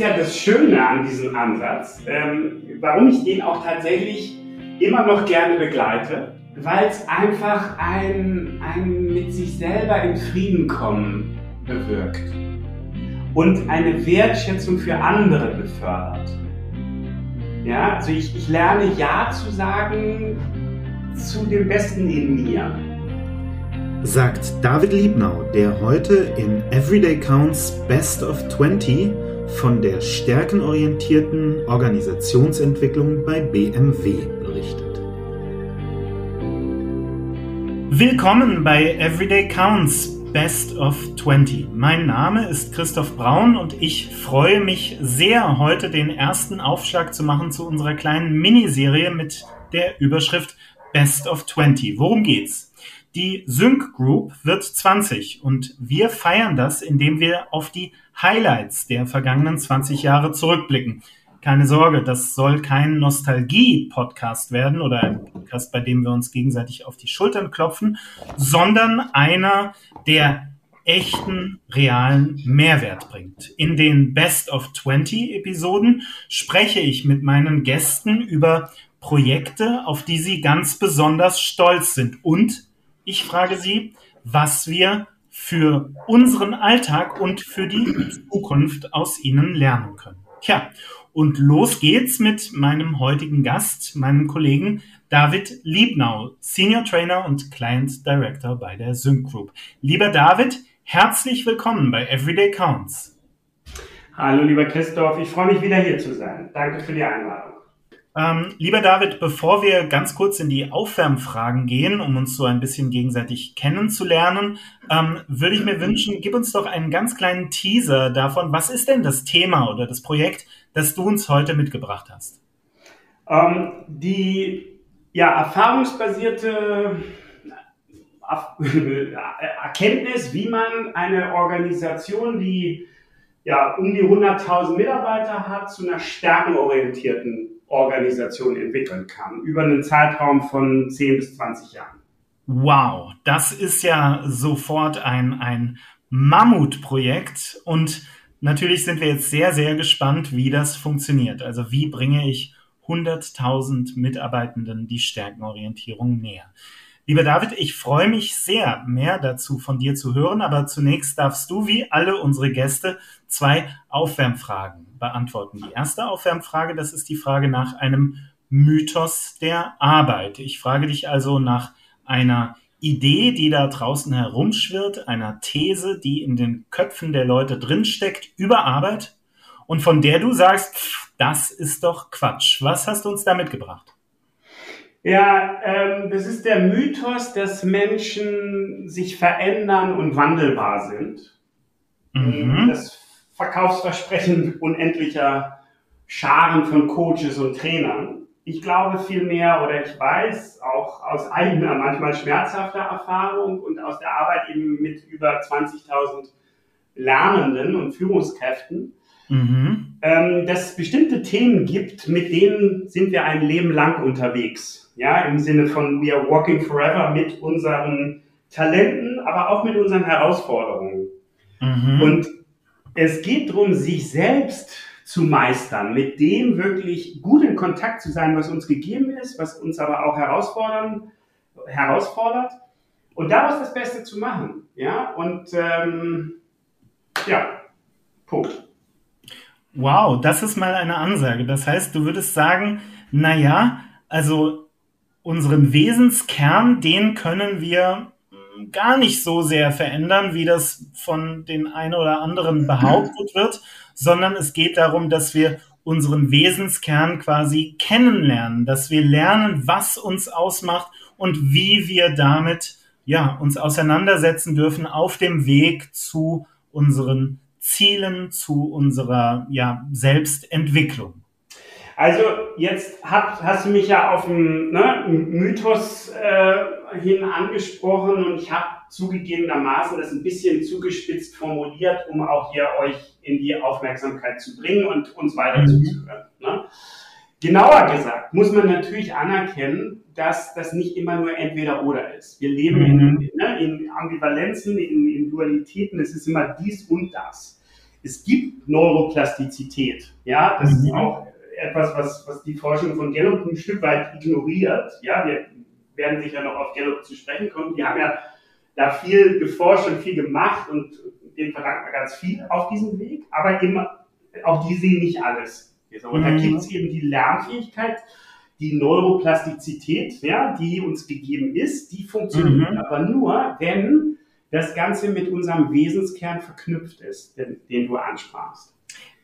ist ja das Schöne an diesem Ansatz, ähm, warum ich den auch tatsächlich immer noch gerne begleite, weil es einfach ein, ein mit sich selber in Frieden kommen bewirkt und eine Wertschätzung für andere befördert. Ja, also ich, ich lerne Ja zu sagen zu dem Besten in mir. Sagt David Liebnau, der heute in Everyday Counts Best of 20 von der stärkenorientierten Organisationsentwicklung bei BMW berichtet. Willkommen bei Everyday Counts Best of 20. Mein Name ist Christoph Braun und ich freue mich sehr, heute den ersten Aufschlag zu machen zu unserer kleinen Miniserie mit der Überschrift Best of 20. Worum geht's? Die Sync Group wird 20 und wir feiern das, indem wir auf die Highlights der vergangenen 20 Jahre zurückblicken. Keine Sorge, das soll kein Nostalgie-Podcast werden oder ein Podcast, bei dem wir uns gegenseitig auf die Schultern klopfen, sondern einer, der echten, realen Mehrwert bringt. In den Best of 20 Episoden spreche ich mit meinen Gästen über Projekte, auf die sie ganz besonders stolz sind. Und ich frage sie, was wir für unseren Alltag und für die Zukunft aus ihnen lernen können. Tja, und los geht's mit meinem heutigen Gast, meinem Kollegen David Liebnau, Senior Trainer und Client Director bei der Sync Group. Lieber David, herzlich willkommen bei Everyday Counts. Hallo, lieber Christoph, ich freue mich wieder hier zu sein. Danke für die Einladung. Ähm, lieber David, bevor wir ganz kurz in die Aufwärmfragen gehen, um uns so ein bisschen gegenseitig kennenzulernen, ähm, würde ich mir wünschen, gib uns doch einen ganz kleinen Teaser davon, was ist denn das Thema oder das Projekt, das du uns heute mitgebracht hast? Ähm, die ja, erfahrungsbasierte Erkenntnis, wie man eine Organisation, die ja um die 100.000 Mitarbeiter hat, zu einer stärkenorientierten Organisation entwickeln kann, über einen Zeitraum von 10 bis 20 Jahren. Wow, das ist ja sofort ein, ein Mammutprojekt und Natürlich sind wir jetzt sehr, sehr gespannt, wie das funktioniert. Also wie bringe ich 100.000 Mitarbeitenden die Stärkenorientierung näher? Lieber David, ich freue mich sehr, mehr dazu von dir zu hören, aber zunächst darfst du, wie alle unsere Gäste, zwei Aufwärmfragen beantworten. Die erste Aufwärmfrage, das ist die Frage nach einem Mythos der Arbeit. Ich frage dich also nach einer Idee, die da draußen herumschwirrt, einer These, die in den Köpfen der Leute drinsteckt über Arbeit und von der du sagst, pff, das ist doch Quatsch. Was hast du uns da mitgebracht? Ja, ähm, das ist der Mythos, dass Menschen sich verändern und wandelbar sind. Mhm. Das Verkaufsversprechen unendlicher Scharen von Coaches und Trainern. Ich glaube vielmehr oder ich weiß auch aus eigener, manchmal schmerzhafter Erfahrung und aus der Arbeit eben mit über 20.000 Lernenden und Führungskräften, mhm. ähm, dass es bestimmte Themen gibt, mit denen sind wir ein Leben lang unterwegs. Ja, im Sinne von we are walking forever mit unseren Talenten, aber auch mit unseren Herausforderungen. Mhm. Und es geht darum, sich selbst zu meistern, mit dem wirklich gut in Kontakt zu sein, was uns gegeben ist, was uns aber auch herausfordern, herausfordert und daraus das Beste zu machen. Ja, und ähm, ja, Punkt. Wow, das ist mal eine Ansage. Das heißt, du würdest sagen, naja, also unseren Wesenskern, den können wir gar nicht so sehr verändern, wie das von den einen oder anderen behauptet wird, sondern es geht darum, dass wir unseren Wesenskern quasi kennenlernen, dass wir lernen, was uns ausmacht und wie wir damit ja, uns auseinandersetzen dürfen auf dem Weg zu unseren Zielen, zu unserer ja, Selbstentwicklung. Also jetzt hab, hast du mich ja auf den ne, Mythos äh, hin angesprochen und ich habe zugegebenermaßen das ein bisschen zugespitzt formuliert, um auch hier euch in die Aufmerksamkeit zu bringen und uns weiter mhm. zuzuhören. Ne? Genauer gesagt muss man natürlich anerkennen, dass das nicht immer nur entweder oder ist. Wir leben mhm. in, ne, in, Ambivalenzen, in, in Dualitäten, es ist immer dies und das. es gibt Neuroplastizität. Ja, das mhm. ist auch etwas, was, was die Forschung von Gallup ein Stück weit ignoriert. Ja, wir werden sicher noch auf Gallup zu sprechen kommen. Die haben ja da viel geforscht und viel gemacht und denen verdanken wir ganz viel auf diesem Weg, aber immer, auch die sehen nicht alles. Und mhm. da gibt es eben die Lernfähigkeit, die Neuroplastizität, ja, die uns gegeben ist, die funktioniert mhm. aber nur, wenn das Ganze mit unserem Wesenskern verknüpft ist, den, den du ansprachst.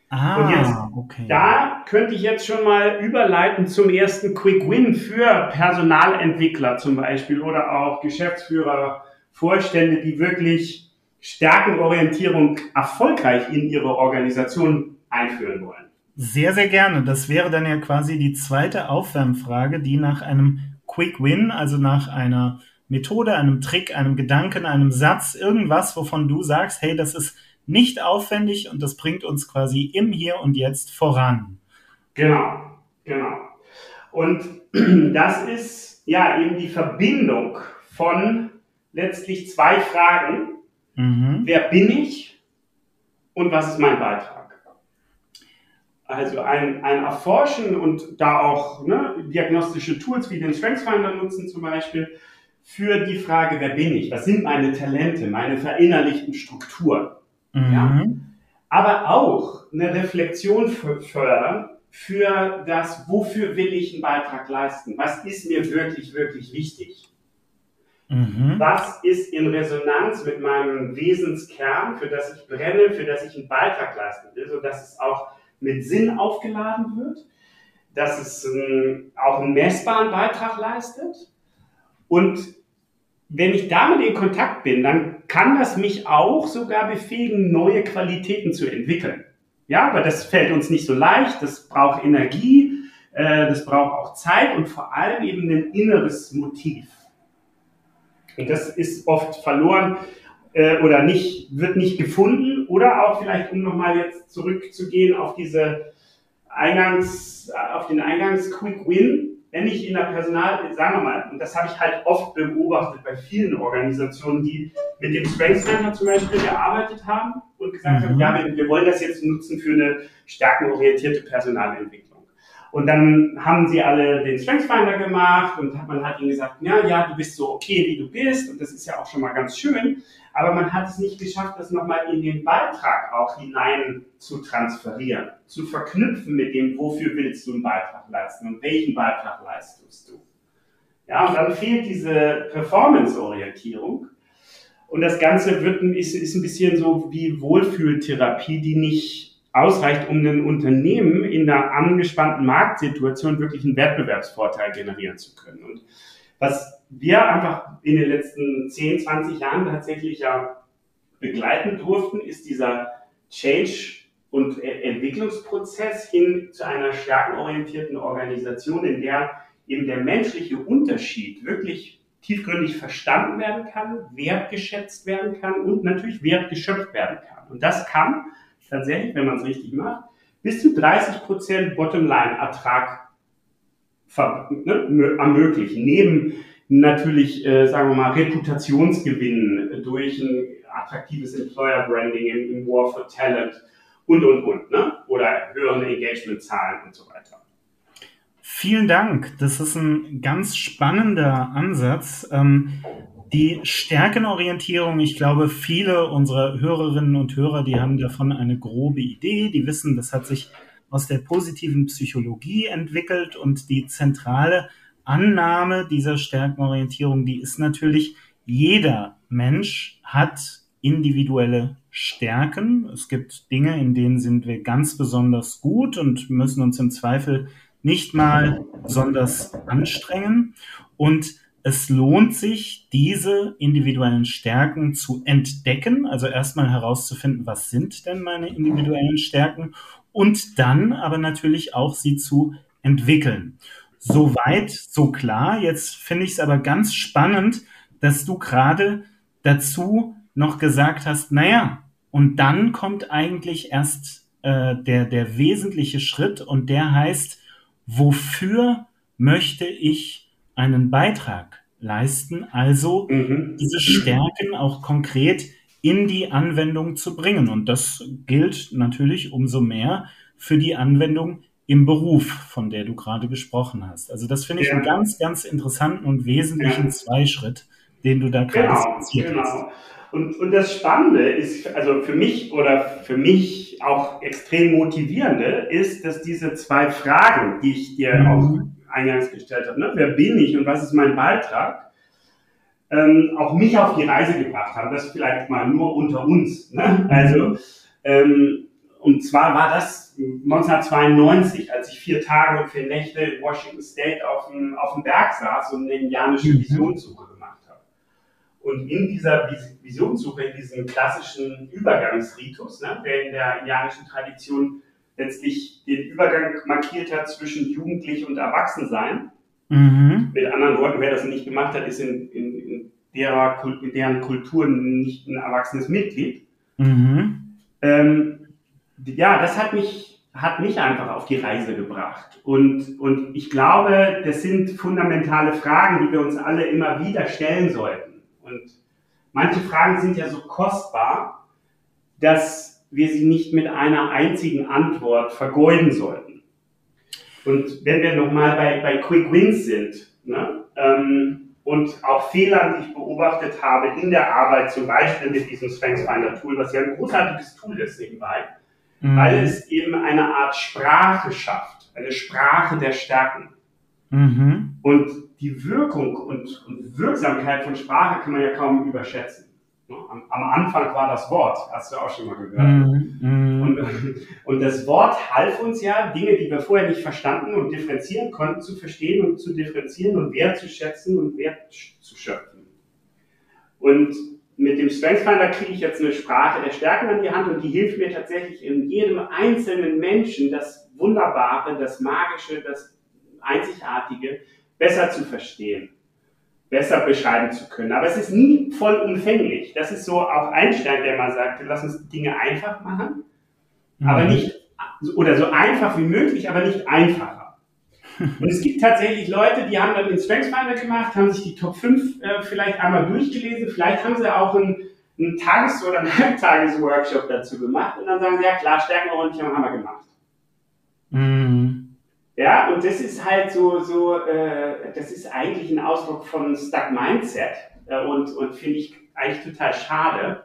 Ah, und jetzt, okay. da könnte ich jetzt schon mal überleiten zum ersten Quick Win für Personalentwickler zum Beispiel oder auch Geschäftsführer, Vorstände, die wirklich Stärkenorientierung erfolgreich in ihre Organisation einführen wollen. Sehr, sehr gerne. Das wäre dann ja quasi die zweite Aufwärmfrage, die nach einem Quick Win, also nach einer Methode, einem Trick, einem Gedanken, einem Satz, irgendwas, wovon du sagst, hey, das ist nicht aufwendig und das bringt uns quasi im Hier und Jetzt voran. Genau, genau. Und das ist ja eben die Verbindung von letztlich zwei Fragen. Mhm. Wer bin ich und was ist mein Beitrag? Also ein, ein Erforschen und da auch ne, diagnostische Tools wie den StrengthsFinder nutzen zum Beispiel für die Frage, wer bin ich? Was sind meine Talente, meine verinnerlichten Strukturen? Mhm. Ja? Aber auch eine Reflexion fördern für das, wofür will ich einen Beitrag leisten? Was ist mir wirklich, wirklich wichtig? Mhm. Was ist in Resonanz mit meinem Wesenskern, für das ich brenne, für das ich einen Beitrag leisten will, sodass es auch mit Sinn aufgeladen wird, dass es ähm, auch einen messbaren Beitrag leistet. Und wenn ich damit in Kontakt bin, dann kann das mich auch sogar befähigen, neue Qualitäten zu entwickeln. Ja, aber das fällt uns nicht so leicht, das braucht Energie, äh, das braucht auch Zeit und vor allem eben ein inneres Motiv. Und das ist oft verloren äh, oder nicht, wird nicht gefunden oder auch vielleicht, um nochmal jetzt zurückzugehen auf diese Eingangs, auf den Eingangs Quick Win, wenn ich in der Personal, sagen wir mal, und das habe ich halt oft beobachtet bei vielen Organisationen, die mit dem Strength Center zum Beispiel gearbeitet haben und gesagt mhm. haben, ja, wir, wir wollen das jetzt nutzen für eine stärkenorientierte Personalentwicklung. Und dann haben sie alle den Strengthsfinder gemacht und man hat ihnen gesagt, ja, ja, du bist so okay, wie du bist und das ist ja auch schon mal ganz schön, aber man hat es nicht geschafft, das nochmal in den Beitrag auch hinein zu transferieren, zu verknüpfen mit dem, wofür willst du einen Beitrag leisten und welchen Beitrag leistest du. Ja, und dann fehlt diese Performance-Orientierung. Und das Ganze wird, ist, ist ein bisschen so wie Wohlfühltherapie, die nicht ausreicht, um ein Unternehmen in einer angespannten Marktsituation wirklich einen Wettbewerbsvorteil generieren zu können. Und was wir einfach in den letzten 10, 20 Jahren tatsächlich ja begleiten durften, ist dieser Change- und Entwicklungsprozess hin zu einer stärkenorientierten Organisation, in der eben der menschliche Unterschied wirklich tiefgründig verstanden werden kann, wertgeschätzt werden kann und natürlich wertgeschöpft werden kann. Und das kann tatsächlich, wenn man es richtig macht, bis zu 30% Bottomline-Ertrag ne, ermöglichen. Neben natürlich, äh, sagen wir mal, Reputationsgewinn durch ein attraktives Employer-Branding im, im, War for Talent und, und, und. Ne? Oder höheren Engagement-Zahlen und so weiter. Vielen Dank. Das ist ein ganz spannender Ansatz. Ähm, die Stärkenorientierung, ich glaube, viele unserer Hörerinnen und Hörer, die haben davon eine grobe Idee, die wissen, das hat sich aus der positiven Psychologie entwickelt und die zentrale Annahme dieser Stärkenorientierung, die ist natürlich, jeder Mensch hat individuelle Stärken. Es gibt Dinge, in denen sind wir ganz besonders gut und müssen uns im Zweifel nicht mal besonders anstrengen. Und es lohnt sich, diese individuellen Stärken zu entdecken, also erstmal herauszufinden, was sind denn meine individuellen Stärken und dann aber natürlich auch sie zu entwickeln. Soweit, so klar. Jetzt finde ich es aber ganz spannend, dass du gerade dazu noch gesagt hast, naja, und dann kommt eigentlich erst äh, der, der wesentliche Schritt und der heißt, wofür möchte ich einen Beitrag leisten, also mhm. diese Stärken auch konkret in die Anwendung zu bringen. Und das gilt natürlich umso mehr für die Anwendung im Beruf, von der du gerade gesprochen hast. Also das finde ich ja. einen ganz, ganz interessanten und wesentlichen ja. Zweischritt, den du da gerade genau, skizziert genau. hast. Und, und das Spannende ist, also für mich oder für mich auch extrem motivierende, ist, dass diese zwei Fragen, die ich dir mhm. auch eingangs gestellt habe, ne? wer bin ich und was ist mein Beitrag, ähm, auch mich auf die Reise gebracht haben. Das vielleicht mal nur unter uns. Ne? Also, ähm, und zwar war das 1992, als ich vier Tage und vier Nächte in Washington State auf dem, auf dem Berg saß und eine indianische mhm. Visionssuche gemacht habe. Und in dieser Visionssuche, in diesem klassischen Übergangsritus, ne, der in der indianischen Tradition letztlich den Übergang markiert hat zwischen Jugendlich und Erwachsensein, Mhm. Mit anderen Worten, wer das nicht gemacht hat, ist in, in, in, derer, in deren Kultur nicht ein erwachsenes Mitglied. Mhm. Ähm, ja, das hat mich, hat mich einfach auf die Reise gebracht. Und, und ich glaube, das sind fundamentale Fragen, die wir uns alle immer wieder stellen sollten. Und manche Fragen sind ja so kostbar, dass wir sie nicht mit einer einzigen Antwort vergeuden sollten. Und wenn wir nochmal bei, bei Quick Wins sind ne, ähm, und auch Fehlern, die ich beobachtet habe in der Arbeit, zum Beispiel mit diesem StrengthsFinder Tool, was ja ein großartiges Tool ist nebenbei, mhm. weil es eben eine Art Sprache schafft, eine Sprache der Stärken. Mhm. Und die Wirkung und, und Wirksamkeit von Sprache kann man ja kaum überschätzen. Am, am, Anfang war das Wort, hast du auch schon mal gehört. Mm, Und, und, das Wort half uns ja, Dinge, die wir vorher nicht verstanden und differenzieren konnten, zu verstehen und zu differenzieren und wertzuschätzen und Wert zu schöpfen. Und mit dem StrengthsFinder kriege ich jetzt eine Sprache der Stärken an die Hand und die hilft mir tatsächlich in jedem einzelnen Menschen das Wunderbare, das Magische, das Einzigartige besser zu verstehen besser beschreiben zu können. Aber es ist nie vollumfänglich. Das ist so auch Einstein, der mal sagte, lass uns Dinge einfach machen, mhm. aber nicht, oder so einfach wie möglich, aber nicht einfacher. Und es gibt tatsächlich Leute, die haben dann den StrengthsFinder gemacht, haben sich die Top 5 äh, vielleicht einmal durchgelesen, vielleicht haben sie auch einen, einen Tages- oder einen Halbtages-Workshop dazu gemacht und dann sagen sie, ja klar, Stärkenorientierung haben wir gemacht. Mhm. Ja, und das ist halt so, so äh, das ist eigentlich ein Ausdruck von Stuck Mindset äh, und, und finde ich eigentlich total schade,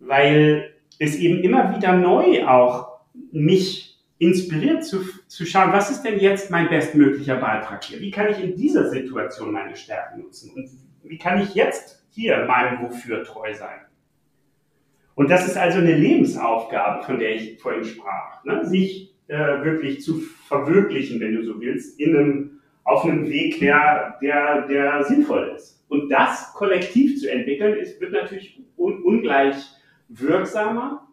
weil es eben immer wieder neu auch mich inspiriert zu, zu schauen, was ist denn jetzt mein bestmöglicher Beitrag hier? Wie kann ich in dieser Situation meine Stärken nutzen? Und wie kann ich jetzt hier meinem Wofür treu sein? Und das ist also eine Lebensaufgabe, von der ich vorhin sprach. Ne? Sich äh, wirklich zu verwirklichen, wenn du so willst, in einem, auf einem Weg, der, der, der sinnvoll ist. Und das kollektiv zu entwickeln, ist, wird natürlich un, ungleich wirksamer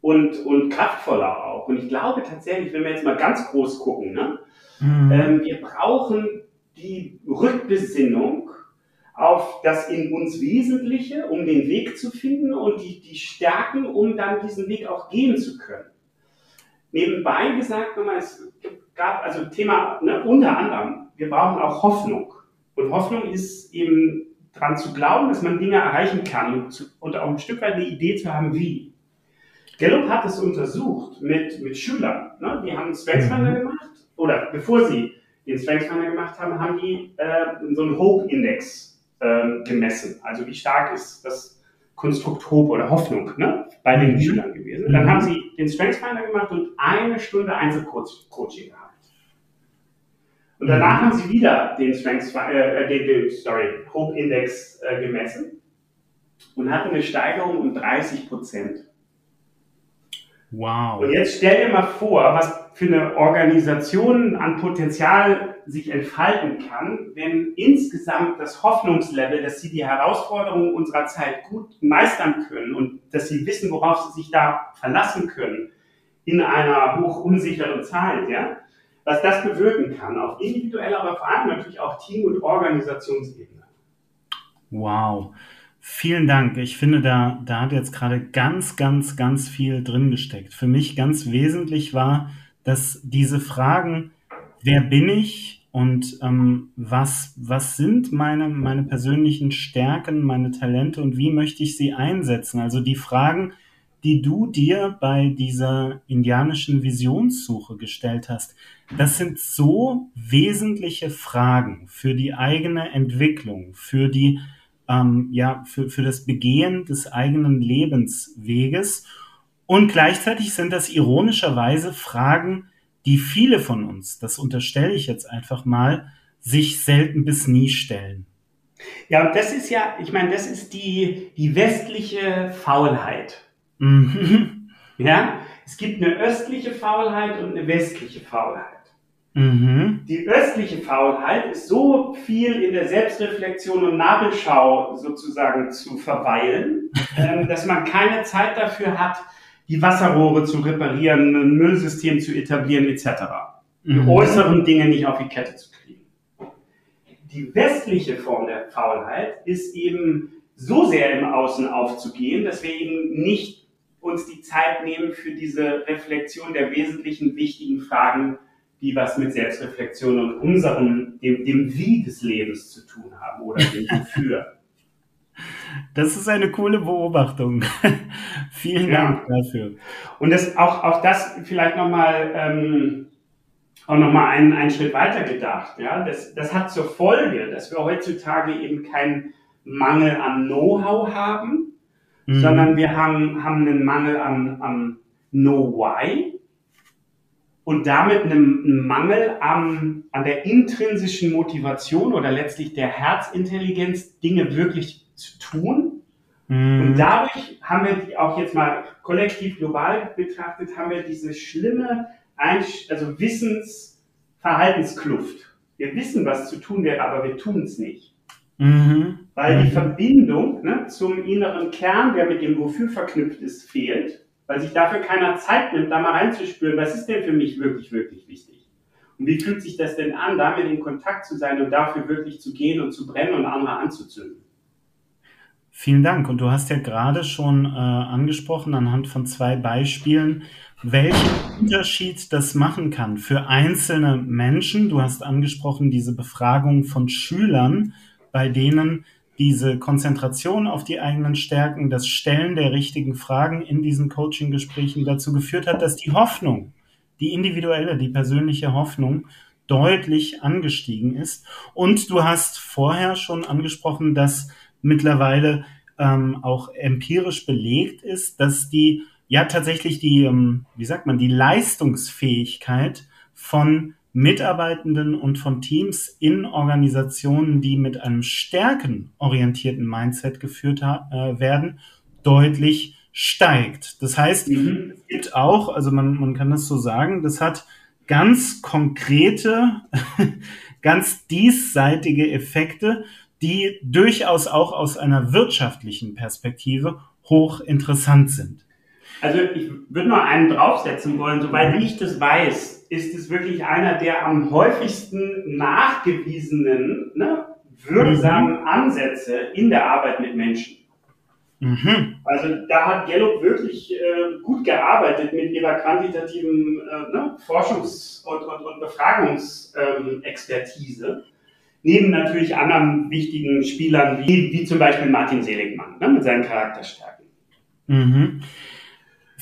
und, und kraftvoller auch. Und ich glaube tatsächlich, wenn wir jetzt mal ganz groß gucken, ne, mhm. ähm, wir brauchen die Rückbesinnung auf das in uns Wesentliche, um den Weg zu finden und die, die Stärken, um dann diesen Weg auch gehen zu können. Nebenbei gesagt, nochmal, es gab also Thema, ne, unter anderem, wir brauchen auch Hoffnung. Und Hoffnung ist eben daran zu glauben, dass man Dinge erreichen kann und, zu, und auch ein Stück weit eine Idee zu haben, wie. Gallup hat es untersucht mit, mit Schülern. Ne? Die haben einen Strengthsfinder mhm. gemacht, oder bevor sie den Strengthsfinder gemacht haben, haben die äh, so einen Hope-Index äh, gemessen. Also wie stark ist das Konstrukt Hope oder Hoffnung ne, bei den mhm. Schülern gewesen. Dann mhm. haben sie den Strengthsfinder gemacht und eine Stunde Einzelcoaching gehabt. Und danach mhm. haben sie wieder den Strengths, äh, den, den, sorry, Hope Index äh, gemessen und hatten eine Steigerung um 30 Prozent. Wow. Und jetzt stell dir mal vor, was für eine Organisation an Potenzial sich entfalten kann, wenn insgesamt das Hoffnungslevel, dass sie die Herausforderungen unserer Zeit gut meistern können und dass sie wissen, worauf sie sich da verlassen können in einer hoch unsicheren Zeit, ja, was das bewirken kann, auf individueller, aber vor allem natürlich auch Team- und Organisationsebene. Wow. Vielen Dank. Ich finde, da, da hat jetzt gerade ganz, ganz, ganz viel drin gesteckt. Für mich ganz wesentlich war, dass diese Fragen, wer bin ich und ähm, was, was sind meine, meine persönlichen Stärken, meine Talente und wie möchte ich sie einsetzen? Also die Fragen, die du dir bei dieser indianischen Visionssuche gestellt hast, das sind so wesentliche Fragen für die eigene Entwicklung, für die, ähm, ja, für, für das Begehen des eigenen Lebensweges. Und gleichzeitig sind das ironischerweise Fragen, die viele von uns, das unterstelle ich jetzt einfach mal, sich selten bis nie stellen. Ja, und das ist ja, ich meine, das ist die, die westliche Faulheit. Mhm. Ja, es gibt eine östliche Faulheit und eine westliche Faulheit. Mhm. Die östliche Faulheit ist so viel in der Selbstreflexion und Nabelschau sozusagen zu verweilen, ähm, dass man keine Zeit dafür hat, die Wasserrohre zu reparieren, ein Müllsystem zu etablieren etc. Die mhm. äußeren Dinge nicht auf die Kette zu kriegen. Die westliche Form der Faulheit ist eben so sehr im Außen aufzugehen, dass wir eben nicht uns die Zeit nehmen für diese Reflexion der wesentlichen wichtigen Fragen, die was mit Selbstreflexion und unserem, dem, dem Wie des Lebens zu tun haben oder dem Wofür. Das ist eine coole Beobachtung. Vielen ja. Dank dafür. Und das, auch, auch das vielleicht nochmal ähm, auch noch mal einen, einen Schritt weiter gedacht. Ja? Das, das hat zur Folge, dass wir heutzutage eben keinen Mangel an Know-how haben, mhm. sondern wir haben, haben einen Mangel an, an Know-why und damit einen Mangel an, an der intrinsischen Motivation oder letztlich der Herzintelligenz, Dinge wirklich zu tun. Mhm. Und dadurch haben wir auch jetzt mal kollektiv global betrachtet, haben wir diese schlimme Einsch also Wissensverhaltenskluft. Wir wissen, was zu tun wäre, aber wir tun es nicht. Mhm. Weil die mhm. Verbindung ne, zum inneren Kern, der mit dem Wofür verknüpft ist, fehlt. Weil sich dafür keiner Zeit nimmt, da mal reinzuspüren, was ist denn für mich wirklich, wirklich wichtig? Und wie fühlt sich das denn an, damit in Kontakt zu sein und dafür wirklich zu gehen und zu brennen und andere anzuzünden? Vielen Dank. Und du hast ja gerade schon äh, angesprochen anhand von zwei Beispielen, welchen Unterschied das machen kann für einzelne Menschen. Du hast angesprochen diese Befragung von Schülern, bei denen diese Konzentration auf die eigenen Stärken, das Stellen der richtigen Fragen in diesen Coaching-Gesprächen dazu geführt hat, dass die Hoffnung, die individuelle, die persönliche Hoffnung deutlich angestiegen ist. Und du hast vorher schon angesprochen, dass mittlerweile ähm, auch empirisch belegt ist, dass die ja tatsächlich die, ähm, wie sagt man, die Leistungsfähigkeit von Mitarbeitenden und von Teams in Organisationen, die mit einem stärkenorientierten Mindset geführt äh, werden, deutlich steigt. Das heißt, mhm. es gibt auch, also man, man kann das so sagen, das hat ganz konkrete, ganz diesseitige Effekte die durchaus auch aus einer wirtschaftlichen Perspektive hochinteressant sind. Also ich würde noch einen draufsetzen wollen. Soweit mhm. ich das weiß, ist es wirklich einer der am häufigsten nachgewiesenen, ne, wirksamen mhm. Ansätze in der Arbeit mit Menschen. Mhm. Also da hat Gallup wirklich äh, gut gearbeitet mit ihrer quantitativen äh, ne, Forschungs- und, und, und Befragungsexpertise. Neben natürlich anderen wichtigen Spielern, wie, wie zum Beispiel Martin Seligmann ne, mit seinen Charakterstärken. Mhm.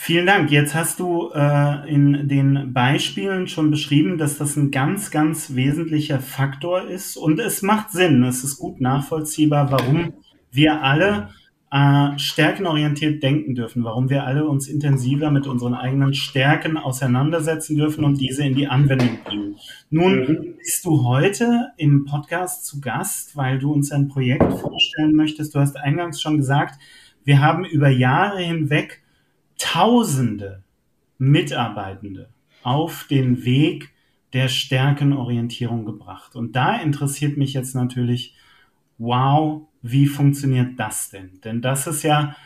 Vielen Dank. Jetzt hast du äh, in den Beispielen schon beschrieben, dass das ein ganz, ganz wesentlicher Faktor ist. Und es macht Sinn. Es ist gut nachvollziehbar, warum wir alle äh, stärkenorientiert denken dürfen, warum wir alle uns intensiver mit unseren eigenen Stärken auseinandersetzen dürfen und diese in die Anwendung bringen. Nun mhm. bist du heute im Podcast zu Gast, weil du uns ein Projekt vorstellen möchtest. Du hast eingangs schon gesagt, wir haben über Jahre hinweg Tausende Mitarbeitende auf den Weg der Stärkenorientierung gebracht. Und da interessiert mich jetzt natürlich, wow, wie funktioniert das denn? Denn das ist ja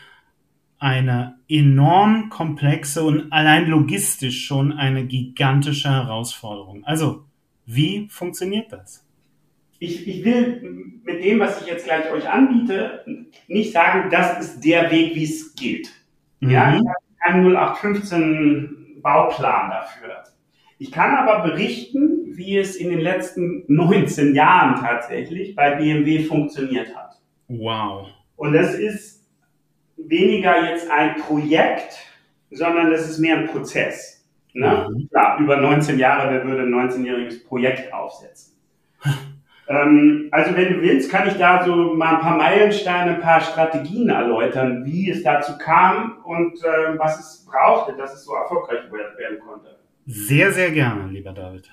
eine enorm komplexe und allein logistisch schon eine gigantische Herausforderung. Also, wie funktioniert das? Ich, ich will mit dem, was ich jetzt gleich euch anbiete, nicht sagen, das ist der Weg, wie es geht. Mhm. Ja, ich habe keinen 0815 Bauplan dafür. Ich kann aber berichten, wie es in den letzten 19 Jahren tatsächlich bei BMW funktioniert hat. Wow. Und das ist weniger jetzt ein Projekt, sondern das ist mehr ein Prozess. Ne? Mhm. Klar, über 19 Jahre, wer würde ein 19-jähriges Projekt aufsetzen? Ähm, also wenn du willst, kann ich da so mal ein paar Meilensteine, ein paar Strategien erläutern, wie es dazu kam und äh, was es brauchte, dass es so erfolgreich werden konnte. Sehr, sehr gerne, lieber David.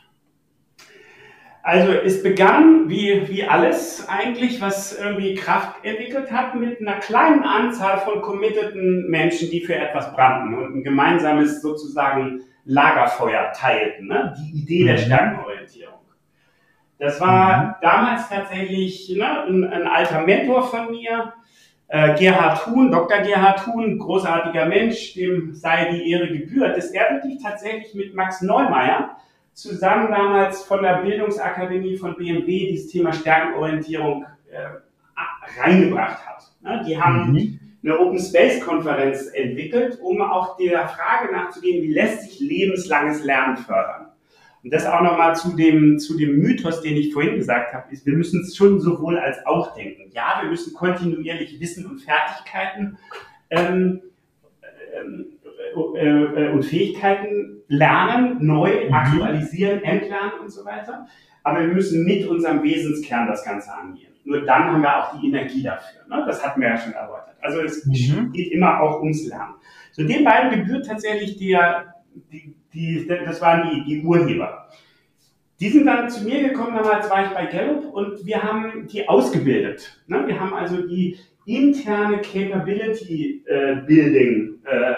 Also es begann wie, wie alles eigentlich, was irgendwie Kraft entwickelt hat, mit einer kleinen Anzahl von committeden Menschen, die für etwas brannten und ein gemeinsames sozusagen Lagerfeuer teilten, ne? die Idee der mhm. Stärkenorientierung. Das war mhm. damals tatsächlich ne, ein, ein, alter Mentor von mir, äh, Gerhard Huhn, Dr. Gerhard Huhn, großartiger Mensch, dem sei die Ehre gebührt, ist er wirklich tatsächlich mit Max Neumeier zusammen damals von der Bildungsakademie von BMW dieses Thema Stärkenorientierung äh, reingebracht hat. Ne? Die haben mhm. eine Open Space Konferenz entwickelt, um auch der Frage nachzugehen, wie lässt sich lebenslanges Lernen fördern. Und das auch nochmal zu dem, zu dem Mythos, den ich vorhin gesagt habe, ist, wir müssen es schon sowohl als auch denken. Ja, wir müssen kontinuierlich Wissen und Fertigkeiten ähm, ähm, äh, äh, und Fähigkeiten lernen, neu mhm. aktualisieren, entlernen und so weiter. Aber wir müssen mit unserem Wesenskern das Ganze angehen. Nur dann haben wir auch die Energie dafür. Ne? Das hatten wir ja schon erläutert. Also es mhm. geht immer auch ums Lernen. So den beiden gebührt tatsächlich der, die, die, das waren die, die Urheber. Die sind dann zu mir gekommen, damals war ich bei Gallup und wir haben die ausgebildet. Ne? Wir haben also die interne Capability äh, Building äh,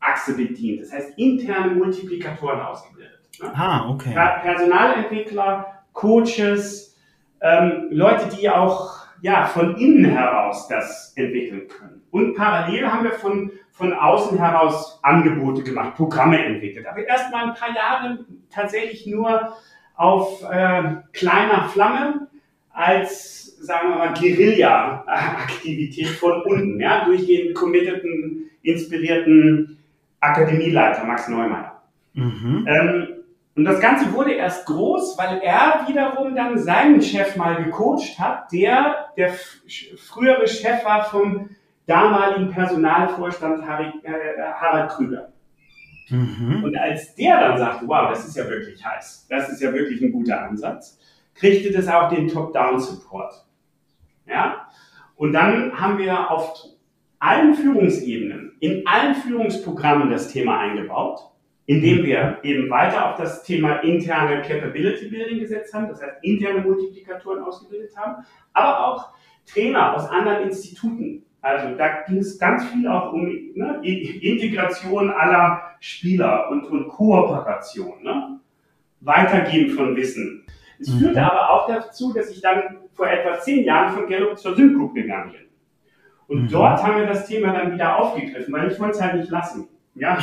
Achse bedient. Das heißt, interne Multiplikatoren ausgebildet. Ne? Ah, okay. Personalentwickler, Coaches, ähm, Leute, die auch ja, von innen heraus das entwickeln können. Und parallel haben wir von, von außen heraus Angebote gemacht, Programme entwickelt. Aber erst mal ein paar Jahre tatsächlich nur auf äh, kleiner Flamme als, sagen wir mal, Guerilla-Aktivität von unten, ja, durch den committeden, inspirierten Akademieleiter Max Neumeier. Mhm. Ähm, und das Ganze wurde erst groß, weil er wiederum dann seinen Chef mal gecoacht hat, der der frühere Chef war vom damaligen Personalvorstand äh, Harald Krüger. Mhm. Und als der dann sagte, wow, das ist ja wirklich heiß, das ist ja wirklich ein guter Ansatz, kriegte das auch den Top-Down-Support. Ja? Und dann haben wir auf allen Führungsebenen, in allen Führungsprogrammen das Thema eingebaut, indem wir eben weiter auf das Thema interne Capability Building gesetzt haben, das heißt interne Multiplikatoren ausgebildet haben, aber auch Trainer aus anderen Instituten. Also da ging es ganz viel auch um ne, Integration aller Spieler und, und Kooperation, ne? Weitergeben von Wissen. Es mhm. führte aber auch dazu, dass ich dann vor etwa zehn Jahren von Gallup zur Syncgroup gegangen bin. Und mhm. dort haben wir das Thema dann wieder aufgegriffen, weil ich wollte es halt nicht lassen. Ja,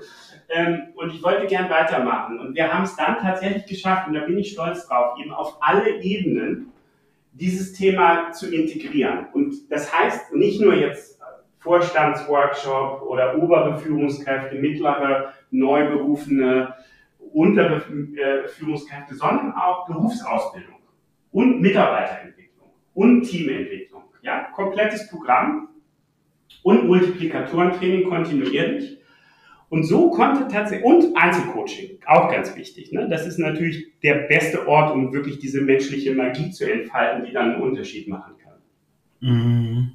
ähm, und ich wollte gern weitermachen. Und wir haben es dann tatsächlich geschafft, und da bin ich stolz drauf, eben auf alle Ebenen dieses Thema zu integrieren. Und das heißt nicht nur jetzt Vorstandsworkshop oder obere Führungskräfte, mittlere, neu berufene, untere Führungskräfte, sondern auch Berufsausbildung und Mitarbeiterentwicklung und Teamentwicklung. Ja, komplettes Programm und Multiplikatorentraining kontinuierlich. Und so konnte tatsächlich, und Einzelcoaching, auch ganz wichtig. Ne? Das ist natürlich der beste Ort, um wirklich diese menschliche Magie zu entfalten, die dann einen Unterschied machen kann. Mhm.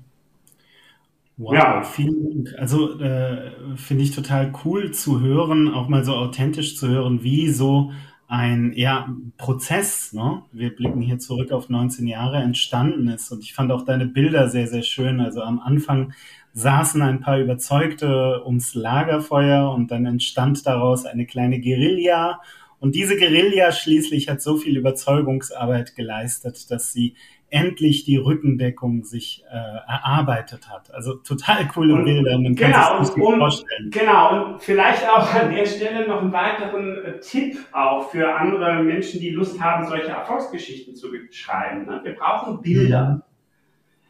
Wow, ja. vielen Dank. Also äh, finde ich total cool zu hören, auch mal so authentisch zu hören, wie so ein ja, Prozess, ne? wir blicken hier zurück auf 19 Jahre, entstanden ist. Und ich fand auch deine Bilder sehr, sehr schön. Also am Anfang saßen ein paar Überzeugte ums Lagerfeuer und dann entstand daraus eine kleine Guerilla. Und diese Guerilla schließlich hat so viel Überzeugungsarbeit geleistet, dass sie endlich die Rückendeckung sich äh, erarbeitet hat. Also total coole und, Bilder. Man kann genau, sich und, vorstellen. Genau, und vielleicht auch an der Stelle noch einen weiteren äh, Tipp auch für andere Menschen, die Lust haben, solche Erfolgsgeschichten zu schreiben. Ne? Wir brauchen Bilder.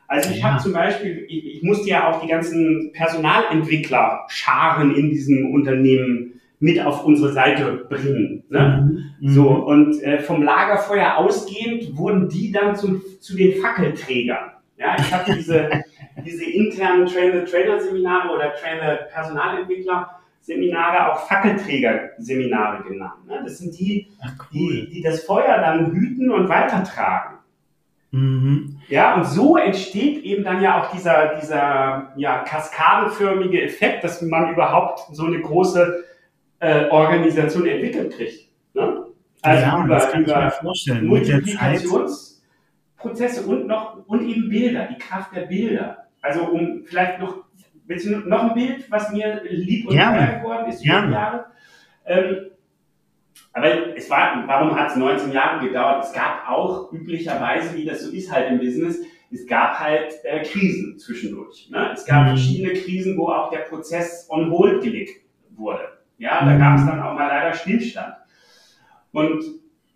Mhm. Also ich ja. habe zum Beispiel, ich, ich musste ja auch die ganzen Personalentwickler scharen in diesem Unternehmen mit auf unsere Seite bringen. Ne? Mhm. So, und äh, vom Lagerfeuer ausgehend wurden die dann zum, zu den Fackelträgern. Ja, ich hatte diese, diese internen Trainer-Trainer-Seminare oder Trainer-Personalentwickler-Seminare auch Fackelträger-Seminare genannt. Ne? Das sind die, cool. die, die das Feuer dann hüten und weitertragen. Mhm. Ja, und so entsteht eben dann ja auch dieser, dieser ja, kaskadenförmige Effekt, dass man überhaupt so eine große äh, Organisation entwickelt kriegt. Ne? Also ja, über, das kann über ich mir vorstellen. Multiplikationsprozesse und noch und eben Bilder, die Kraft der Bilder. Also um vielleicht noch, willst du noch ein Bild, was mir lieb und teuer geworden ist über die Jahre? Ähm, aber es war, warum hat es 19 Jahre gedauert? Es gab auch üblicherweise, wie das so ist halt im Business, es gab halt äh, Krisen zwischendurch. Ne? Es gab mhm. verschiedene Krisen, wo auch der Prozess on hold gelegt wurde. Ja, da gab es dann auch mal leider Stillstand. Und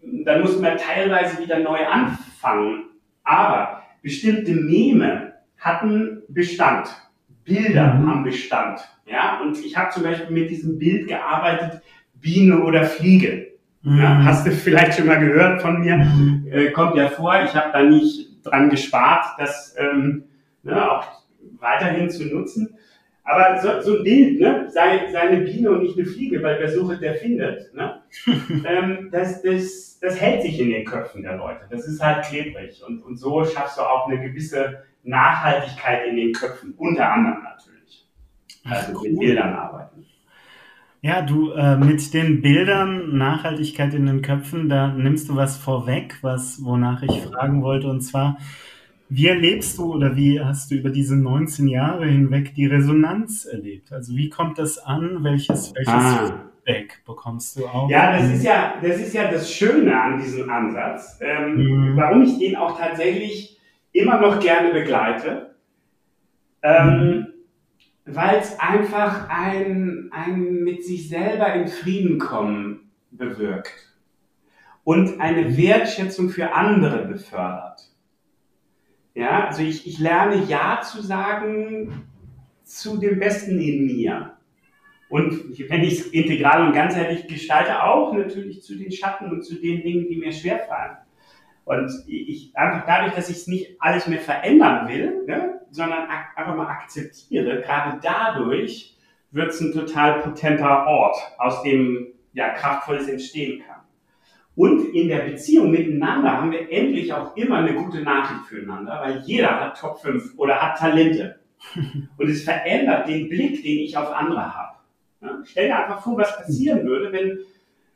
dann mussten wir teilweise wieder neu anfangen. Aber bestimmte Meme hatten Bestand. Bilder mhm. haben Bestand. Ja, und ich habe zum Beispiel mit diesem Bild gearbeitet, Biene oder Fliege. Mhm. Ja, hast du vielleicht schon mal gehört von mir? Mhm. Äh, kommt ja vor, ich habe da nicht dran gespart, das ähm, ne, auch weiterhin zu nutzen. Aber so, so ein Bild, ne, sei, sei eine Biene und nicht eine Fliege, weil wer sucht, der findet. Ne? ähm, das, das, das hält sich in den Köpfen der Leute. Das ist halt klebrig. Und, und so schaffst du auch eine gewisse Nachhaltigkeit in den Köpfen, unter anderem natürlich. Also cool. mit Bildern arbeiten. Ja, du äh, mit den Bildern Nachhaltigkeit in den Köpfen, da nimmst du was vorweg, was wonach ich fragen wollte, und zwar wie erlebst du oder wie hast du über diese 19 Jahre hinweg die Resonanz erlebt? Also wie kommt das an? Welches, welches ah. Feedback bekommst du auch? Ja, das ist ja, das ist ja das Schöne an diesem Ansatz, ähm, mhm. warum ich den auch tatsächlich immer noch gerne begleite. Ähm, mhm weil es einfach ein, ein mit sich selber in Frieden kommen bewirkt und eine Wertschätzung für andere befördert. Ja, also ich, ich lerne Ja zu sagen zu dem Besten in mir. Und wenn ich es integral und ganzheitlich gestalte, auch natürlich zu den Schatten und zu den Dingen, die mir schwerfallen. Und ich einfach dadurch, dass ich es nicht alles mehr verändern will, ne, sondern einfach mal akzeptiere, gerade dadurch wird es ein total potenter Ort, aus dem ja kraftvolles entstehen kann. Und in der Beziehung miteinander haben wir endlich auch immer eine gute Nachricht füreinander, weil jeder hat Top 5 oder hat Talente. Und es verändert den Blick, den ich auf andere habe. Ja? Stell dir einfach vor, was passieren würde, wenn,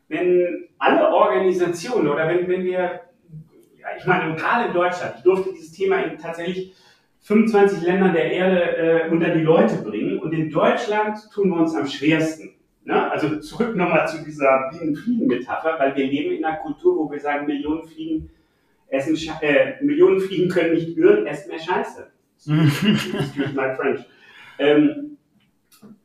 wenn alle Organisationen oder wenn, wenn wir, ja, ich meine, gerade in Deutschland, ich durfte dieses Thema tatsächlich 25 Ländern der Erde äh, unter die Leute bringen und in Deutschland tun wir uns am schwersten. Ne? Also zurück nochmal zu dieser Bienen-Fliegen-Metapher, weil wir leben in einer Kultur, wo wir sagen, Millionen Fliegen essen, äh, Millionen Fliegen können nicht irren, essen mehr Scheiße. Excuse my French. Ähm,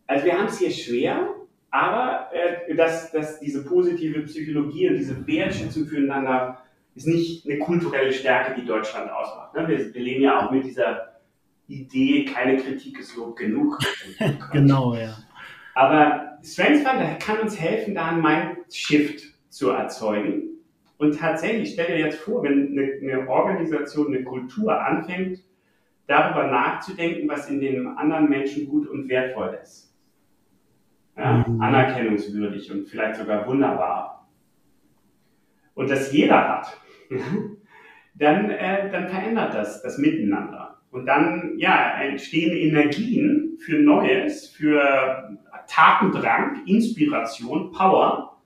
also wir haben es hier schwer, aber äh, dass, dass diese positive Psychologie und diese Wertschätzung füreinander ist nicht eine kulturelle Stärke, die Deutschland ausmacht. Ne? Wir, wir leben ja auch mit dieser Idee, keine Kritik ist Lob genug. genau, ja. Aber StrengthsFinder kann uns helfen, da einen Mindshift zu erzeugen. Und tatsächlich, stell dir jetzt vor, wenn eine, eine Organisation, eine Kultur anfängt, darüber nachzudenken, was in den anderen Menschen gut und wertvoll ist. Ja, mhm. Anerkennungswürdig und vielleicht sogar wunderbar. Und das jeder hat, dann, äh, dann verändert das das Miteinander. Und dann ja, entstehen Energien für Neues, für Tatendrang, Inspiration, Power,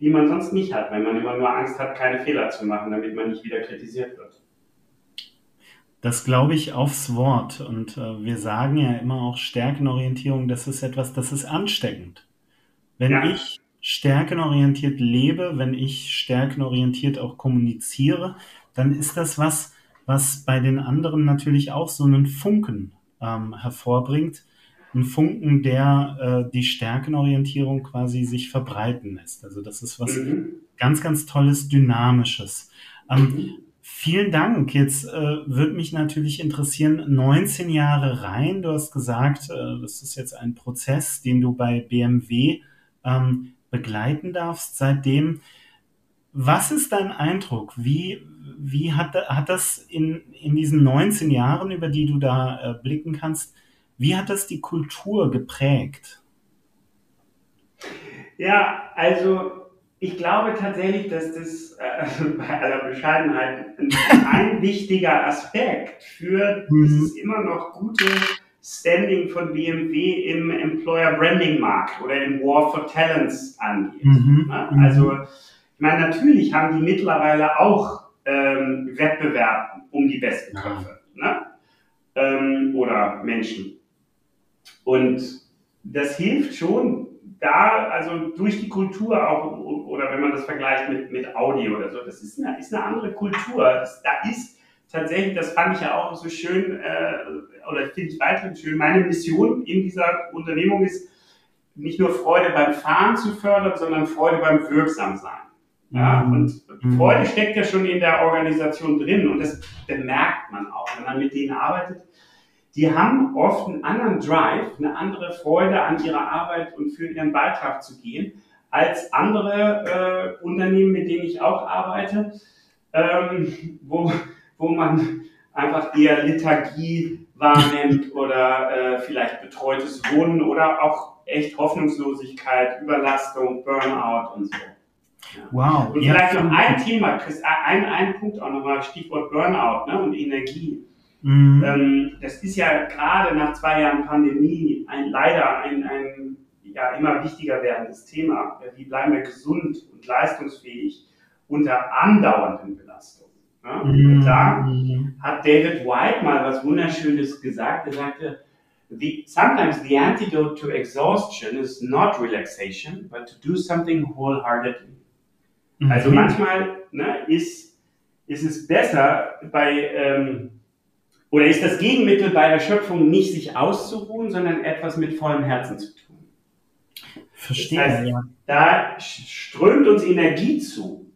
die man sonst nicht hat, weil man immer nur Angst hat, keine Fehler zu machen, damit man nicht wieder kritisiert wird. Das glaube ich aufs Wort. Und äh, wir sagen ja immer auch Stärkenorientierung, das ist etwas, das ist ansteckend. Wenn ja. ich stärkenorientiert lebe, wenn ich stärkenorientiert auch kommuniziere, dann ist das was, was bei den anderen natürlich auch so einen Funken ähm, hervorbringt, ein Funken, der äh, die Stärkenorientierung quasi sich verbreiten lässt. Also das ist was mhm. ganz, ganz Tolles, Dynamisches. Ähm, mhm. Vielen Dank. Jetzt äh, würde mich natürlich interessieren, 19 Jahre rein, du hast gesagt, äh, das ist jetzt ein Prozess, den du bei BMW ähm, begleiten darfst seitdem. Was ist dein Eindruck? Wie, wie hat, hat das in, in diesen 19 Jahren, über die du da äh, blicken kannst, wie hat das die Kultur geprägt? Ja, also ich glaube tatsächlich, dass das äh, bei aller Bescheidenheit ein, ein wichtiger Aspekt für mhm. dieses immer noch gute Standing von BMW im Employer Branding Markt oder im War for Talents angeht. Mhm. Ne? Mhm. Also, ich meine, natürlich haben die mittlerweile auch ähm, Wettbewerb um die besten Köpfe ne? ähm, oder Menschen. Und das hilft schon, da, also durch die Kultur auch, oder wenn man das vergleicht mit, mit Audi oder so, das ist eine, ist eine andere Kultur. Das, da ist tatsächlich, das fand ich ja auch so schön, äh, oder finde ich weiterhin schön, meine Mission in dieser Unternehmung ist, nicht nur Freude beim Fahren zu fördern, sondern Freude beim Wirksamsein. Ja, mhm. und mhm. Freude steckt ja schon in der Organisation drin und das bemerkt man auch, wenn man mit denen arbeitet. Die haben oft einen anderen Drive, eine andere Freude an ihrer Arbeit und für ihren Beitrag zu gehen, als andere äh, Unternehmen, mit denen ich auch arbeite, ähm, wo, wo man einfach eher Lethargie wahrnimmt oder äh, vielleicht betreutes Wohnen oder auch echt Hoffnungslosigkeit, Überlastung, Burnout und so. Ja. Wow. Und ja. vielleicht noch ein Thema, Chris, ein, ein Punkt auch nochmal, Stichwort Burnout ne, und Energie. Mhm. Ähm, das ist ja gerade nach zwei Jahren Pandemie ein, leider ein, ein ja, immer wichtiger werdendes Thema. Wie bleiben wir gesund und leistungsfähig unter andauernden Belastungen? Ja? Mhm. Da hat David White mal was Wunderschönes gesagt. Er sagte, the, sometimes the antidote to exhaustion is not relaxation, but to do something wholeheartedly. Mhm. Also manchmal ne, ist, ist es besser bei, ähm, oder ist das Gegenmittel bei der Schöpfung nicht sich auszuruhen, sondern etwas mit vollem Herzen zu tun. Verstehe. Das heißt, ja. Da strömt uns Energie zu.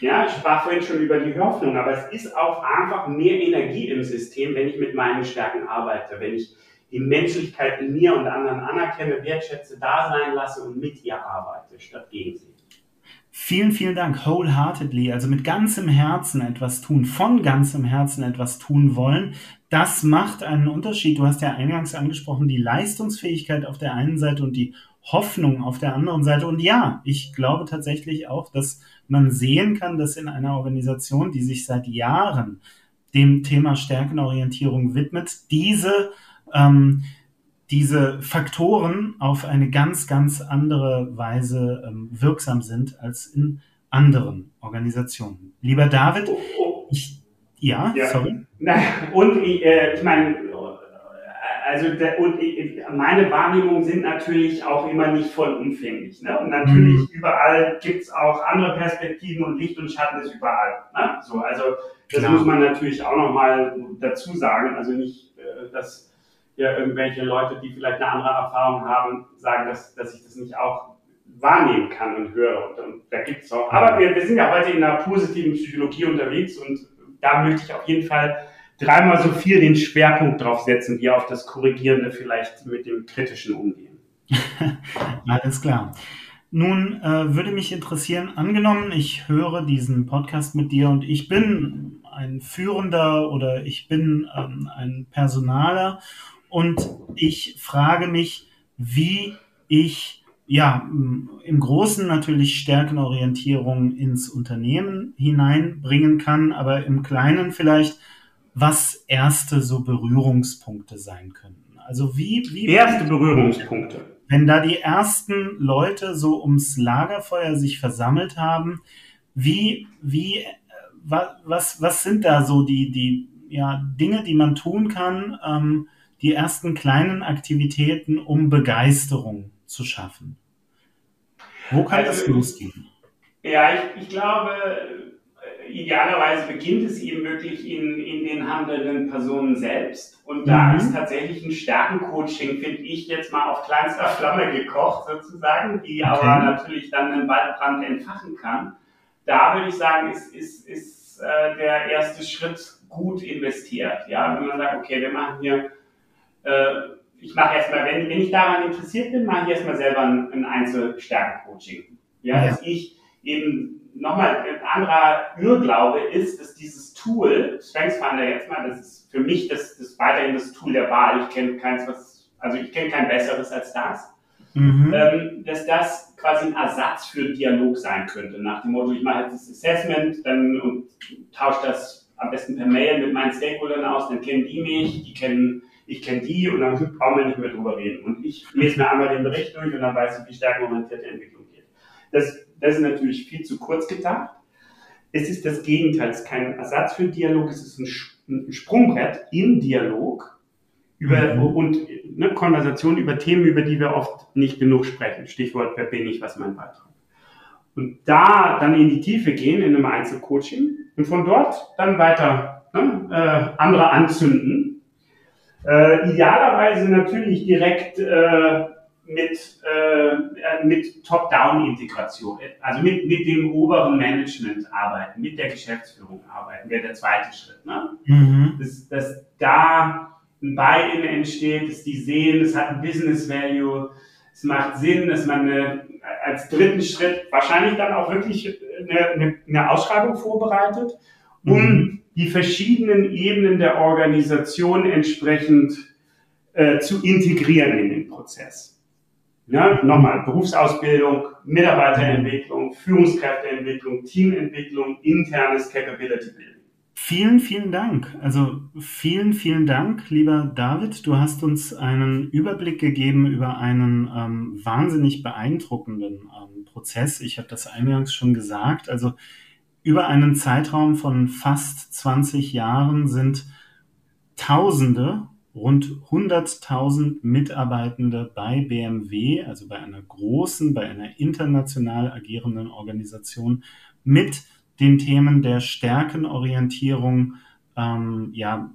Ja, ich sprach vorhin schon über die Hoffnung, aber es ist auch einfach mehr Energie im System, wenn ich mit meinen Stärken arbeite, wenn ich die Menschlichkeit in mir und anderen anerkenne, wertschätze, da sein lasse und mit ihr arbeite, statt gegen sie. Vielen, vielen Dank. Wholeheartedly, also mit ganzem Herzen etwas tun, von ganzem Herzen etwas tun wollen. Das macht einen Unterschied. Du hast ja eingangs angesprochen, die Leistungsfähigkeit auf der einen Seite und die Hoffnung auf der anderen Seite. Und ja, ich glaube tatsächlich auch, dass man sehen kann, dass in einer Organisation, die sich seit Jahren dem Thema Stärkenorientierung widmet, diese, ähm, diese Faktoren auf eine ganz, ganz andere Weise ähm, wirksam sind als in anderen Organisationen. Lieber David, ich, ja, ja. sorry. Na, und ich, äh, ich meine, also der, und meine Wahrnehmungen sind natürlich auch immer nicht vollumfänglich. Ne? Und natürlich mhm. überall gibt's auch andere Perspektiven und Licht und Schatten ist überall. Ne? So, also das Klar. muss man natürlich auch nochmal dazu sagen. Also nicht, äh, dass ja irgendwelche Leute, die vielleicht eine andere Erfahrung haben, sagen, dass, dass ich das nicht auch wahrnehmen kann und höre. Und, und da gibt's auch. Aber wir, wir sind ja heute in einer positiven Psychologie unterwegs und da möchte ich auf jeden Fall dreimal so viel den Schwerpunkt drauf setzen, wie auf das Korrigierende vielleicht mit dem Kritischen umgehen. Alles klar. Nun äh, würde mich interessieren, angenommen, ich höre diesen Podcast mit dir und ich bin ein Führender oder ich bin ähm, ein Personaler und ich frage mich, wie ich ja im Großen natürlich Stärkenorientierung ins Unternehmen hineinbringen kann, aber im Kleinen vielleicht was erste so Berührungspunkte sein könnten. Also wie, wie erste Berührungspunkte. Wenn da die ersten Leute so ums Lagerfeuer sich versammelt haben, wie, wie, äh, was, was sind da so die, die ja, Dinge, die man tun kann, ähm, die ersten kleinen Aktivitäten, um Begeisterung zu schaffen? Wo kann also, das losgehen? Ja, ich, ich glaube, idealerweise beginnt es eben wirklich in, in den handelnden Personen selbst. Und da mhm. ist tatsächlich ein Stärkencoaching, finde ich, jetzt mal auf kleinster Flamme gekocht sozusagen, die okay. aber natürlich dann einen Waldbrand entfachen kann. Da würde ich sagen, ist, ist, ist äh, der erste Schritt gut investiert. Ja, wenn man sagt, okay, wir machen hier äh, ich mache erstmal, wenn, wenn ich daran interessiert bin, mache ich erstmal selber ein, ein Einzelstärken-Coaching. Ja, ja, dass ich eben nochmal ein anderer Irrglaube ist, dass dieses Tool, StrengthsFinder jetzt mal, das ist für mich das, das weiterhin das Tool der Wahl. Ich kenne keins, was, also ich kenne kein besseres als das. Mhm. Ähm, dass das quasi ein Ersatz für Dialog sein könnte, nach dem Motto, ich mache jetzt das Assessment dann und tausche das am besten per Mail mit meinen Stakeholdern aus, dann kennen die mich, die kennen, ich kenne die und dann brauchen wir nicht mehr drüber reden. Und ich lese mir einmal den Bericht durch und dann weiß ich, wie stärkenorientierte Entwicklung geht. Das, das ist natürlich viel zu kurz gedacht. Es ist das Gegenteil, es ist kein Ersatz für Dialog, es ist ein, ein Sprungbrett im Dialog über, mhm. und ne, Konversation über Themen, über die wir oft nicht genug sprechen. Stichwort, wer bin ich, was ist mein Beitrag? Und da dann in die Tiefe gehen, in einem Einzelcoaching und von dort dann weiter ne, äh, andere anzünden. Äh, idealerweise natürlich direkt äh, mit, äh, mit Top-Down-Integration, also mit, mit dem oberen Management arbeiten, mit der Geschäftsführung arbeiten, wäre der zweite Schritt. Ne? Mhm. Dass, dass da ein Buy-in entsteht, dass die sehen, es hat ein Business Value, es macht Sinn, dass man eine, als dritten Schritt wahrscheinlich dann auch wirklich eine, eine, eine Ausschreibung vorbereitet, um mhm. Die verschiedenen Ebenen der Organisation entsprechend äh, zu integrieren in den Prozess. Ja, nochmal, Berufsausbildung, Mitarbeiterentwicklung, Führungskräfteentwicklung, Teamentwicklung, internes Capability Building. Vielen, vielen Dank. Also vielen, vielen Dank, lieber David. Du hast uns einen Überblick gegeben über einen ähm, wahnsinnig beeindruckenden ähm, Prozess. Ich habe das eingangs schon gesagt. Also über einen Zeitraum von fast 20 Jahren sind Tausende, rund 100.000 Mitarbeitende bei BMW, also bei einer großen, bei einer international agierenden Organisation mit den Themen der Stärkenorientierung ähm, ja,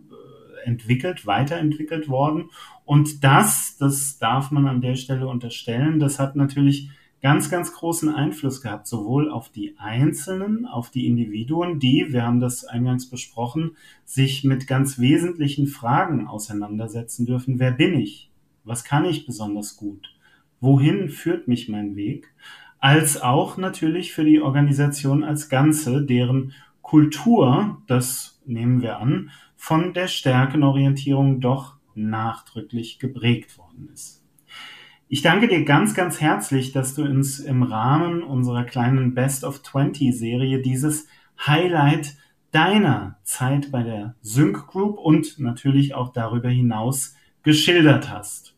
entwickelt, weiterentwickelt worden. Und das, das darf man an der Stelle unterstellen, das hat natürlich ganz, ganz großen Einfluss gehabt, sowohl auf die Einzelnen, auf die Individuen, die, wir haben das eingangs besprochen, sich mit ganz wesentlichen Fragen auseinandersetzen dürfen. Wer bin ich? Was kann ich besonders gut? Wohin führt mich mein Weg? als auch natürlich für die Organisation als Ganze, deren Kultur, das nehmen wir an, von der Stärkenorientierung doch nachdrücklich geprägt worden ist. Ich danke dir ganz, ganz herzlich, dass du uns im Rahmen unserer kleinen Best of 20 Serie dieses Highlight deiner Zeit bei der Sync Group und natürlich auch darüber hinaus geschildert hast.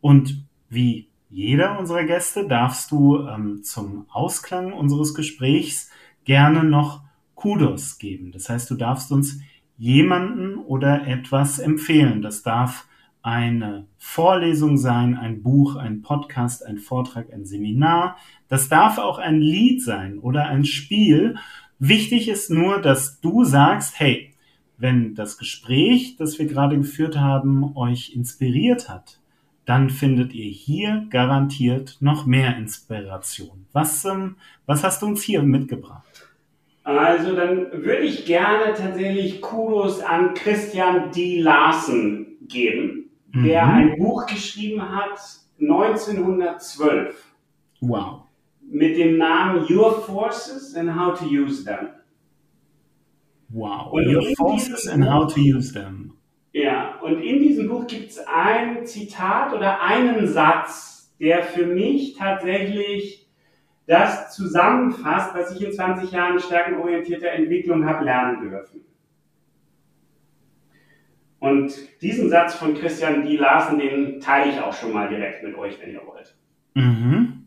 Und wie jeder unserer Gäste darfst du ähm, zum Ausklang unseres Gesprächs gerne noch Kudos geben. Das heißt, du darfst uns jemanden oder etwas empfehlen. Das darf eine Vorlesung sein, ein Buch, ein Podcast, ein Vortrag, ein Seminar. Das darf auch ein Lied sein oder ein Spiel. Wichtig ist nur, dass du sagst, hey, wenn das Gespräch, das wir gerade geführt haben, euch inspiriert hat, dann findet ihr hier garantiert noch mehr Inspiration. Was, ähm, was hast du uns hier mitgebracht? Also dann würde ich gerne tatsächlich Kudos an Christian D. Larsen geben, mhm. der ein Buch geschrieben hat 1912. Wow. Mit dem Namen Your Forces and How to Use Them. Wow. Und Your Forces and How to Use Them. Ja, und in diesem Buch gibt es ein Zitat oder einen Satz, der für mich tatsächlich das zusammenfasst, was ich in 20 Jahren stärkenorientierter Entwicklung habe lernen dürfen. Und diesen Satz von Christian D. Larsen, den teile ich auch schon mal direkt mit euch, wenn ihr wollt. Mhm.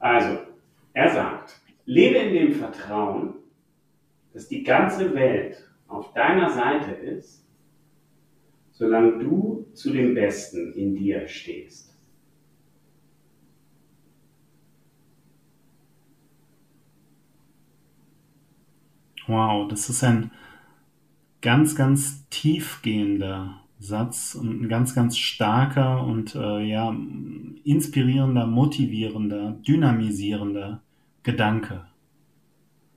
Also, er sagt, lebe in dem Vertrauen, dass die ganze Welt auf deiner Seite ist solange du zu dem Besten in dir stehst. Wow, das ist ein ganz, ganz tiefgehender Satz und ein ganz, ganz starker und äh, ja, inspirierender, motivierender, dynamisierender Gedanke.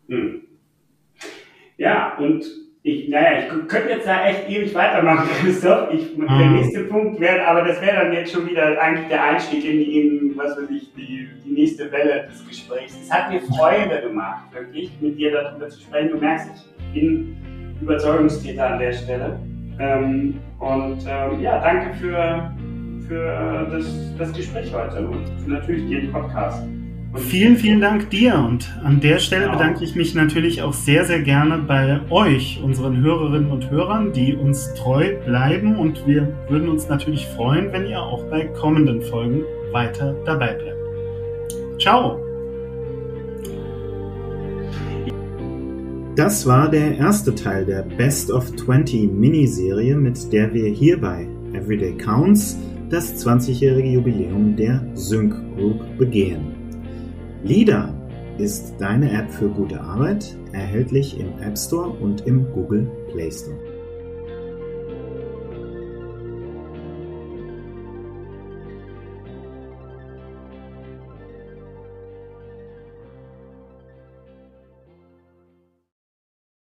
Hm. Ja, und ich, naja, ich könnte jetzt da echt ewig weitermachen, Christoph. Ich, mhm. Der nächste Punkt wäre, aber das wäre dann jetzt schon wieder eigentlich der Einstieg in, in was weiß ich, die, die nächste Welle des Gesprächs. Es hat mir Freude gemacht, wirklich, mit dir darüber zu sprechen. Du merkst, ich bin Überzeugungstäter an der Stelle. Ähm, und ähm, ja, danke für, für das, das Gespräch heute und für natürlich den Podcast. Vielen, vielen Dank dir und an der Stelle genau. bedanke ich mich natürlich auch sehr, sehr gerne bei euch, unseren Hörerinnen und Hörern, die uns treu bleiben und wir würden uns natürlich freuen, wenn ihr auch bei kommenden Folgen weiter dabei bleibt. Ciao! Das war der erste Teil der Best of 20 Miniserie, mit der wir hier bei Everyday Counts das 20-jährige Jubiläum der Sync Group begehen. LIDA ist deine App für gute Arbeit, erhältlich im App Store und im Google Play Store.